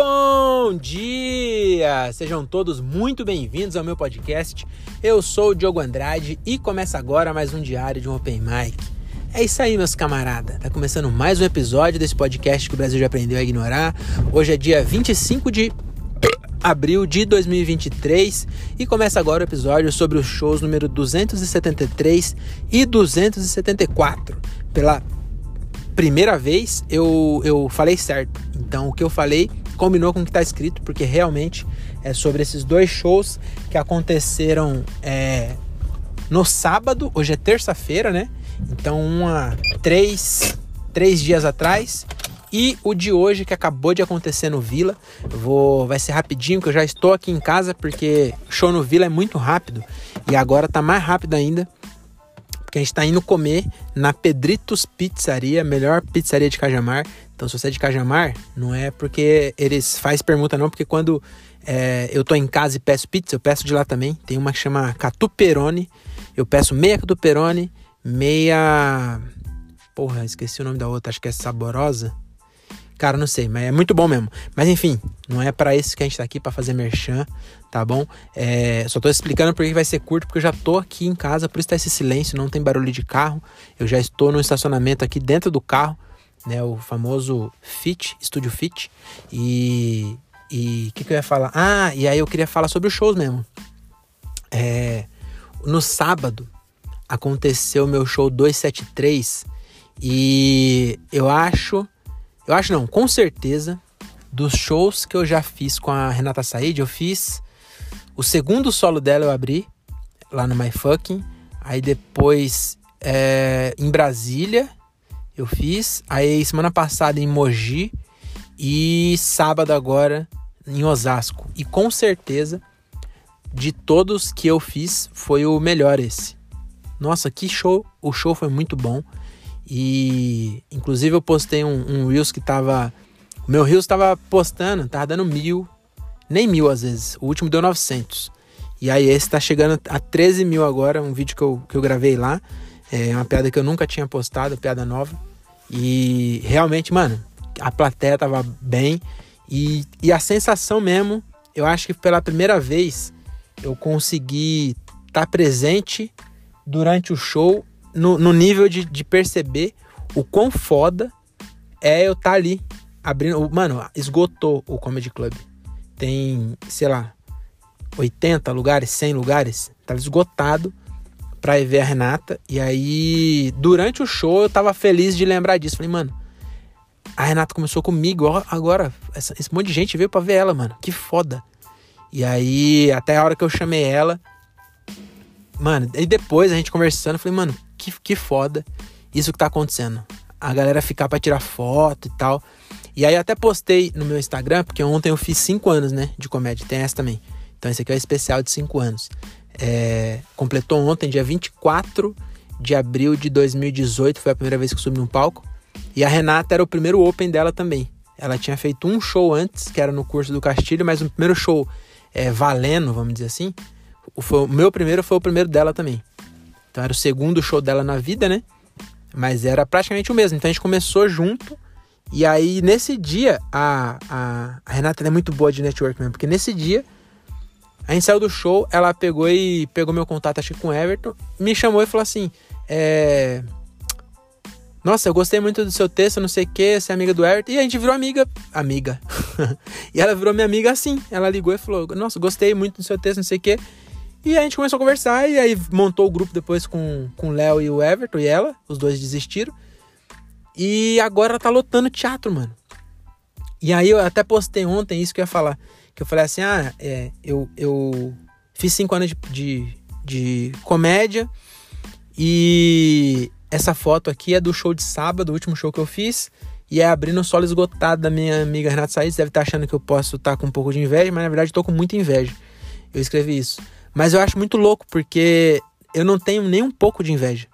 Bom dia! Sejam todos muito bem-vindos ao meu podcast. Eu sou o Diogo Andrade e começa agora mais um diário de um Open Mic. É isso aí, meus camaradas. Tá começando mais um episódio desse podcast que o Brasil já aprendeu a ignorar. Hoje é dia 25 de abril de 2023 e começa agora o episódio sobre os shows número 273 e 274. Pela primeira vez eu, eu falei certo. Então o que eu falei combinou com o que está escrito, porque realmente é sobre esses dois shows que aconteceram é, no sábado, hoje é terça-feira, né? Então, uma, três, três dias atrás. E o de hoje que acabou de acontecer no Vila. vou, vai ser rapidinho, que eu já estou aqui em casa, porque show no Vila é muito rápido. E agora tá mais rápido ainda. Porque a gente tá indo comer na Pedritos Pizzaria, melhor pizzaria de Cajamar. Então, se você é de Cajamar, não é porque eles faz permuta, não, porque quando é, eu tô em casa e peço pizza, eu peço de lá também. Tem uma que chama Catuperone. Eu peço meia Catuperone, meia. Porra, esqueci o nome da outra, acho que é Saborosa. Cara, não sei, mas é muito bom mesmo. Mas enfim, não é para isso que a gente tá aqui para fazer merchan, tá bom? É, só tô explicando porque vai ser curto, porque eu já tô aqui em casa, por isso tá esse silêncio, não tem barulho de carro. Eu já estou no estacionamento aqui dentro do carro né? O famoso Fit, Estúdio Fit. E e o que, que eu ia falar? Ah, e aí eu queria falar sobre os shows mesmo. É, no sábado aconteceu meu show 273 e eu acho, eu acho não, com certeza, dos shows que eu já fiz com a Renata Said, eu fiz o segundo solo dela eu abri lá no My Fucking, aí depois é, em Brasília eu fiz. Aí semana passada em Mogi e sábado agora em Osasco. E com certeza de todos que eu fiz foi o melhor esse. Nossa, que show! O show foi muito bom. E inclusive eu postei um, um Reels que tava. O meu Reels tava postando, tava dando mil, nem mil às vezes. O último deu 900. E aí esse tá chegando a 13 mil agora, um vídeo que eu, que eu gravei lá. É uma piada que eu nunca tinha postado, piada nova. E realmente, mano, a plateia tava bem. E, e a sensação mesmo, eu acho que pela primeira vez eu consegui estar tá presente durante o show no, no nível de, de, perceber o quão foda é eu estar tá ali abrindo. Mano, esgotou o Comedy Club. Tem, sei lá, 80 lugares, 100 lugares. Tava esgotado pra ver a Renata. E aí, durante o show, eu tava feliz de lembrar disso. Falei, mano, a Renata começou comigo, agora essa, esse monte de gente veio pra ver ela, mano. Que foda. E aí, até a hora que eu chamei ela, mano, e depois a gente conversando, eu falei, mano, que, que foda isso que tá acontecendo. A galera ficar pra tirar foto e tal. E aí até postei no meu Instagram, porque ontem eu fiz 5 anos, né, de comédia. Tem essa também. Então esse aqui é o especial de 5 anos. É, completou ontem, dia 24 de abril de 2018, foi a primeira vez que subi no palco. E a Renata era o primeiro open dela também. Ela tinha feito um show antes, que era no curso do Castilho, mas o primeiro show é, valendo, vamos dizer assim, foi, o meu primeiro foi o primeiro dela também. Então era o segundo show dela na vida, né? Mas era praticamente o mesmo. Então a gente começou junto. E aí, nesse dia, a, a, a Renata é muito boa de network mesmo, porque nesse dia a gente saiu do show, ela pegou e pegou meu contato, acho que com o Everton, me chamou e falou assim: é... Nossa, eu gostei muito do seu texto, não sei o que, você é amiga do Everton. E a gente virou amiga. Amiga. e ela virou minha amiga assim. Ela ligou e falou: Nossa, gostei muito do seu texto, não sei o que. E a gente começou a conversar e aí montou o grupo depois com, com o Léo e o Everton e ela. Os dois desistiram. E agora ela tá lotando teatro, mano. E aí eu até postei ontem isso que eu ia falar. Que eu falei assim: ah, é, eu, eu fiz cinco anos de, de, de comédia e essa foto aqui é do show de sábado, o último show que eu fiz. E é abrindo o solo esgotado da minha amiga Renata Said. Deve estar tá achando que eu posso estar tá com um pouco de inveja, mas na verdade estou com muita inveja. Eu escrevi isso. Mas eu acho muito louco, porque eu não tenho nem um pouco de inveja.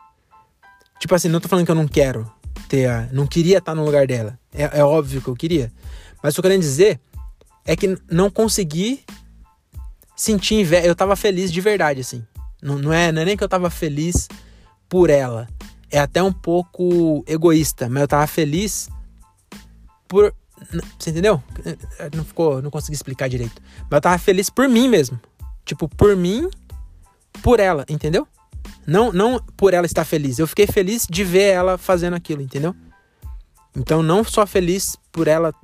Tipo assim, não tô falando que eu não quero ter a. Não queria estar tá no lugar dela. É, é óbvio que eu queria. Mas tô querendo dizer é que não consegui sentir inveja. Eu tava feliz de verdade, assim. Não, não, é, não é nem que eu tava feliz por ela. É até um pouco egoísta, mas eu tava feliz por Você entendeu? Não ficou, não consegui explicar direito. Mas eu tava feliz por mim mesmo. Tipo, por mim, por ela, entendeu? Não, não por ela estar feliz. Eu fiquei feliz de ver ela fazendo aquilo, entendeu? Então, não só feliz por ela.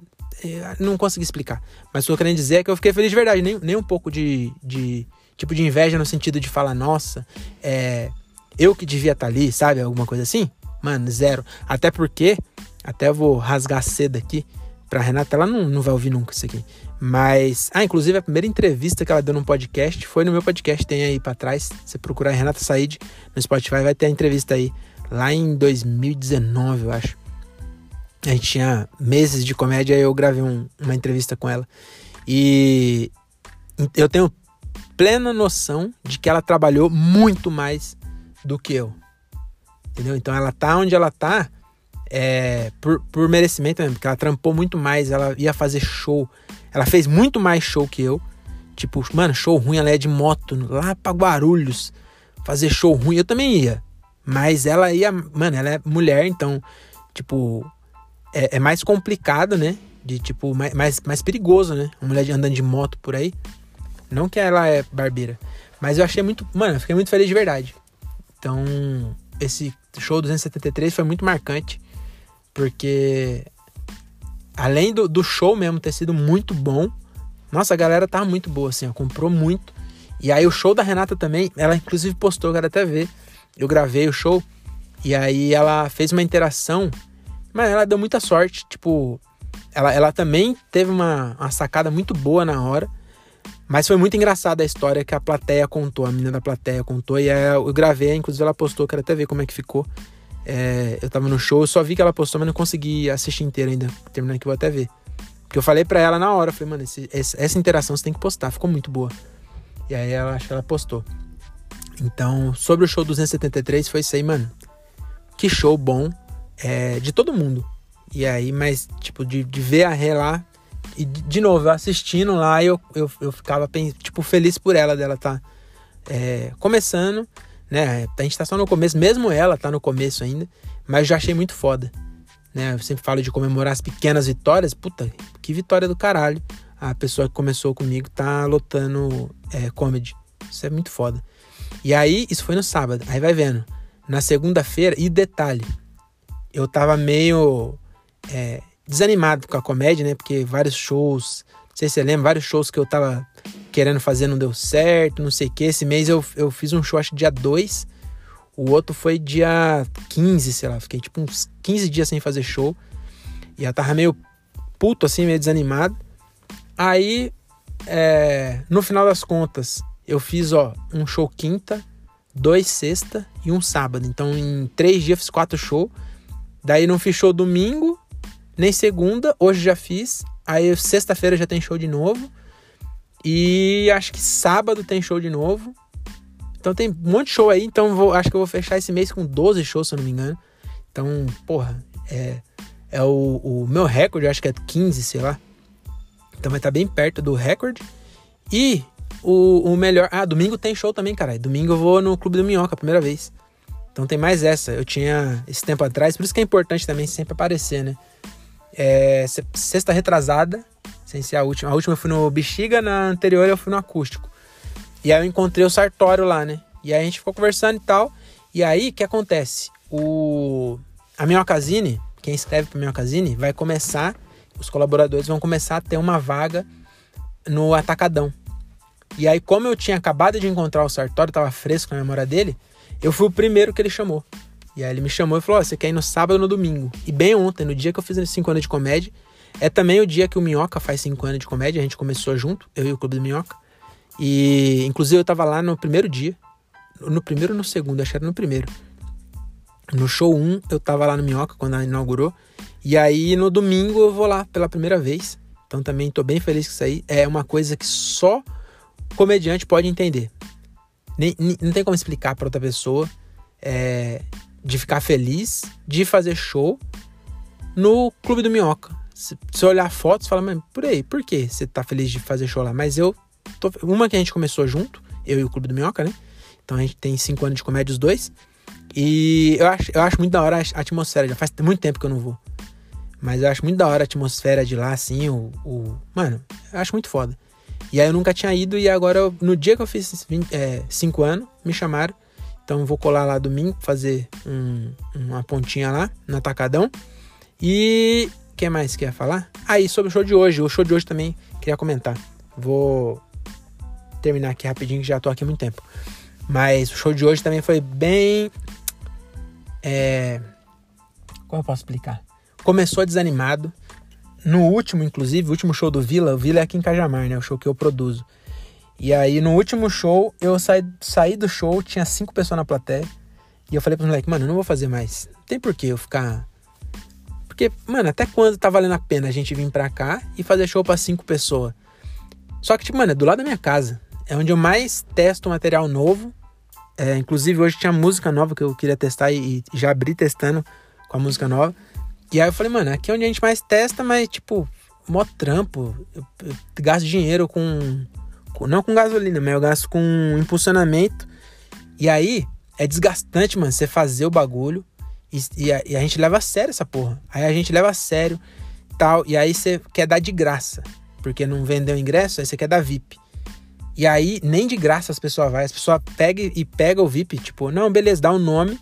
Eh, não consegui explicar. Mas o que eu querendo dizer é que eu fiquei feliz de verdade. Nem, nem um pouco de, de. Tipo de inveja no sentido de falar, nossa, é. Eu que devia estar ali, sabe? Alguma coisa assim. Mano, zero. Até porque. Até vou rasgar cedo aqui. Pra Renata, ela não, não vai ouvir nunca isso aqui. Mas. Ah, inclusive a primeira entrevista que ela deu no podcast foi no meu podcast, tem aí pra trás. Você procurar Renata Said no Spotify, vai ter a entrevista aí. Lá em 2019, eu acho. A gente tinha meses de comédia e eu gravei um, uma entrevista com ela. E eu tenho plena noção de que ela trabalhou muito mais do que eu. Entendeu? Então ela tá onde ela tá é, por, por merecimento mesmo, porque ela trampou muito mais, ela ia fazer show. Ela fez muito mais show que eu. Tipo, mano, show ruim, ela é de moto, lá pra Guarulhos, fazer show ruim, eu também ia. Mas ela ia, mano, ela é mulher, então, tipo, é, é mais complicado, né? De tipo, mais, mais, mais perigoso, né? Uma mulher andando de moto por aí. Não que ela é barbeira. Mas eu achei muito. Mano, eu fiquei muito feliz de verdade. Então, esse show 273 foi muito marcante porque além do, do show mesmo ter sido muito bom, nossa, a galera tava muito boa, assim, ó, comprou muito. E aí o show da Renata também, ela inclusive postou, eu quero até ver. Eu gravei o show e aí ela fez uma interação, mas ela deu muita sorte, tipo, ela, ela também teve uma, uma sacada muito boa na hora. Mas foi muito engraçada a história que a plateia contou, a menina da plateia contou. E aí eu gravei, inclusive ela postou, quero até ver como é que ficou. É, eu tava no show, eu só vi que ela postou, mas não consegui assistir inteiro ainda. Terminando aqui, vou até ver. Porque eu falei pra ela na hora, falei, mano, esse, essa interação você tem que postar, ficou muito boa. E aí ela acho que ela postou. Então, sobre o show 273, foi isso aí, mano. Que show bom. É, de todo mundo. E aí, mas, tipo, de, de ver a Rê lá. E de, novo, assistindo lá, eu, eu, eu ficava, tipo, feliz por ela dela tá é, começando né? A gente tá só no começo, mesmo ela tá no começo ainda, mas já achei muito foda. Né? Eu sempre falo de comemorar as pequenas vitórias. Puta, que vitória do caralho. A pessoa que começou comigo tá lotando é, comedy. Isso é muito foda. E aí, isso foi no sábado. Aí vai vendo. Na segunda-feira, e detalhe, eu tava meio é, desanimado com a comédia, né? Porque vários shows, não sei se você lembra, vários shows que eu tava querendo fazer não deu certo, não sei o que. Esse mês eu, eu fiz um show, acho dia 2. O outro foi dia 15, sei lá. Fiquei tipo uns 15 dias sem fazer show. E eu tava meio puto, assim, meio desanimado. Aí, é, no final das contas, eu fiz, ó, um show quinta, dois sexta e um sábado. Então, em três dias, fiz quatro shows. Daí, não show domingo, nem segunda. Hoje já fiz. Aí, sexta-feira já tem show de novo. E acho que sábado tem show de novo. Então tem um monte de show aí. Então vou, acho que eu vou fechar esse mês com 12 shows, se eu não me engano. Então, porra, é, é o, o meu recorde, acho que é 15, sei lá. Então vai estar tá bem perto do recorde. E o, o melhor. Ah, domingo tem show também, cara. Domingo eu vou no Clube do Minhoca, primeira vez. Então tem mais essa. Eu tinha esse tempo atrás, por isso que é importante também sempre aparecer, né? É, sexta retrasada, sem ser a última. A última eu fui no Bexiga, na anterior eu fui no acústico. E aí eu encontrei o Sartório lá, né? E aí a gente ficou conversando e tal. E aí, o que acontece? O... A Minhocazine, quem escreve para Minhocazine, vai começar, os colaboradores vão começar a ter uma vaga no Atacadão. E aí, como eu tinha acabado de encontrar o Sartório, tava fresco na memória dele, eu fui o primeiro que ele chamou. E aí ele me chamou e falou: oh, você quer ir no sábado ou no domingo? E bem ontem, no dia que eu fiz 5 anos de comédia, é também o dia que o Minhoca faz 5 anos de comédia, a gente começou junto, eu e o Clube do Minhoca. E inclusive eu tava lá no primeiro dia. No primeiro ou no segundo, acho que era no primeiro. No show 1, um, eu tava lá no Minhoca quando ela inaugurou. E aí no domingo eu vou lá pela primeira vez. Então também tô bem feliz com isso aí. É uma coisa que só comediante pode entender. Nem, nem não tem como explicar para outra pessoa. É, de ficar feliz de fazer show no Clube do Minhoca. Se você olhar fotos, fala, mas por aí, por que você tá feliz de fazer show lá? Mas eu. Tô, uma que a gente começou junto, eu e o Clube do Minhoca, né? Então a gente tem cinco anos de comédia os dois. E eu acho, eu acho muito da hora a atmosfera. Já faz muito tempo que eu não vou. Mas eu acho muito da hora a atmosfera de lá, assim, o. o... Mano, eu acho muito foda. E aí eu nunca tinha ido e agora, no dia que eu fiz 5 é, anos, me chamaram. Então eu vou colar lá domingo, fazer um, uma pontinha lá, no Atacadão. E. O que mais que ia falar? Aí, ah, sobre o show de hoje. O show de hoje também queria comentar. Vou terminar aqui rapidinho, que já tô aqui há muito tempo. Mas o show de hoje também foi bem. É... Como eu posso explicar? Começou desanimado. No último, inclusive, o último show do Vila, o Vila é aqui em Cajamar, né? O show que eu produzo. E aí, no último show, eu saí, saí do show, tinha cinco pessoas na plateia. E eu falei pros moleques, mano, eu não vou fazer mais. Não tem porquê eu ficar. Porque, mano, até quando tá valendo a pena a gente vir pra cá e fazer show pra cinco pessoas? Só que, tipo, mano, é do lado da minha casa. É onde eu mais testo material novo. É, inclusive, hoje tinha música nova que eu queria testar e, e já abri testando com a música nova. E aí eu falei, mano, aqui é onde a gente mais testa, mas, tipo, mó trampo. Eu, eu gasto dinheiro com, com, Não com gasolina, mas eu gasto com impulsionamento. E aí é desgastante, mano, você fazer o bagulho. E, e, a, e, a, gente leva a sério essa porra. Aí a gente leva a sério tal. E aí você quer dar de graça. Porque não vendeu ingresso, aí você quer dar VIP. E aí, nem de graça as pessoas vai. As pessoas pegam e pega o VIP, tipo, não, beleza, dá o um nome.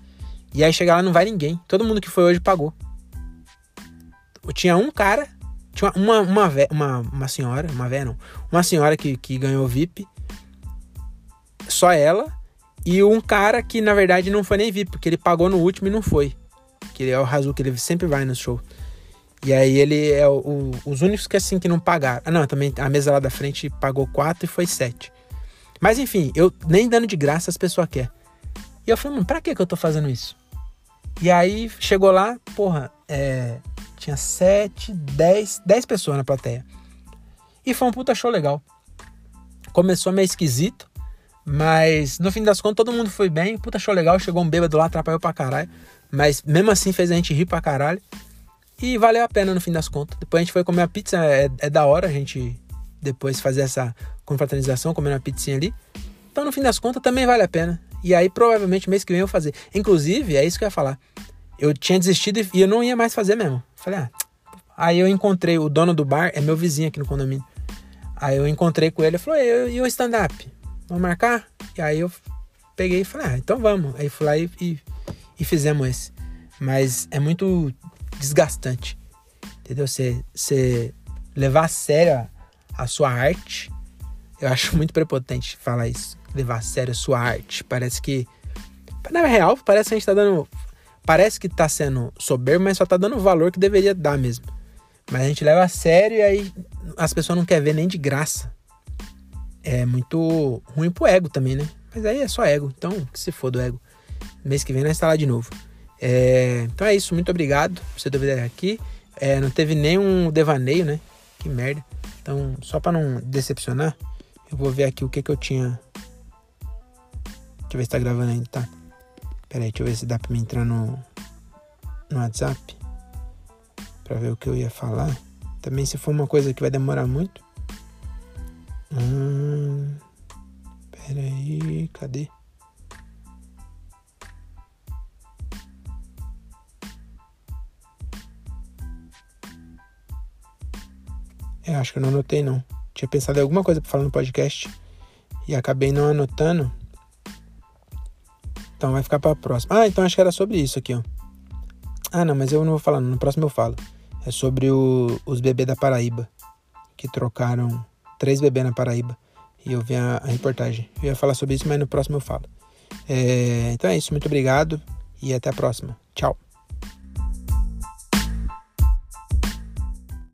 E aí chega lá não vai ninguém. Todo mundo que foi hoje pagou. Tinha um cara, tinha uma, uma, uma, uma senhora, uma véia não, uma senhora que, que ganhou VIP, só ela, e um cara que na verdade não foi nem VIP, porque ele pagou no último e não foi. Que ele é o Razu, que ele sempre vai no show. E aí ele é o, o, os únicos que assim que não pagaram. Ah, não, também a mesa lá da frente pagou quatro e foi sete. Mas enfim, eu nem dando de graça as pessoas querem. E eu falei, mano, pra que que eu tô fazendo isso? E aí chegou lá, porra, é, tinha sete, dez, dez pessoas na plateia. E foi um puta show legal. Começou meio esquisito, mas no fim das contas todo mundo foi bem. Puta show legal, chegou um bêbado lá, atrapalhou pra caralho. Mas mesmo assim fez a gente rir pra caralho. E valeu a pena no fim das contas. Depois a gente foi comer pizza, é, é da hora a gente depois fazer essa confraternização, comendo uma pizzinha ali. Então no fim das contas também vale a pena. E aí provavelmente mês que vem eu vou fazer. Inclusive, é isso que eu ia falar. Eu tinha desistido e eu não ia mais fazer mesmo. Falei, ah. Aí eu encontrei o dono do bar, é meu vizinho aqui no condomínio. Aí eu encontrei com ele e falei, e o stand-up? Vamos marcar? E aí eu peguei e falei, ah, então vamos. Aí fui lá e, e, e fizemos esse. Mas é muito desgastante. Entendeu? Você, levar a sério a sua arte. Eu acho muito prepotente falar isso. Levar a sério a sua arte. Parece que. Na real, parece que a gente tá dando. Parece que tá sendo soberbo, mas só tá dando o valor que deveria dar mesmo. Mas a gente leva a sério e aí as pessoas não querem ver nem de graça. É muito ruim pro ego também, né? Mas aí é só ego. Então, que se for do ego. Mês que vem nós está lá de novo. É, então é isso, muito obrigado por você ter aqui. É, não teve nenhum devaneio, né? Que merda. Então, só para não decepcionar, eu vou ver aqui o que que eu tinha. Deixa eu ver se tá gravando ainda, tá? Pera aí, deixa eu ver se dá pra me entrar no, no WhatsApp. Pra ver o que eu ia falar. Também se for uma coisa que vai demorar muito. Hum, pera aí, cadê? É, acho que eu não anotei não. Tinha pensado em alguma coisa pra falar no podcast e acabei não anotando. Então vai ficar pra próxima. Ah, então acho que era sobre isso aqui, ó. Ah, não, mas eu não vou falar, no próximo eu falo. É sobre o, os bebês da Paraíba, que trocaram três bebês na Paraíba. E eu vi a, a, reportagem. Eu ia falar sobre isso, mas no próximo eu falo. É, então é isso, muito obrigado e até a próxima. Tchau.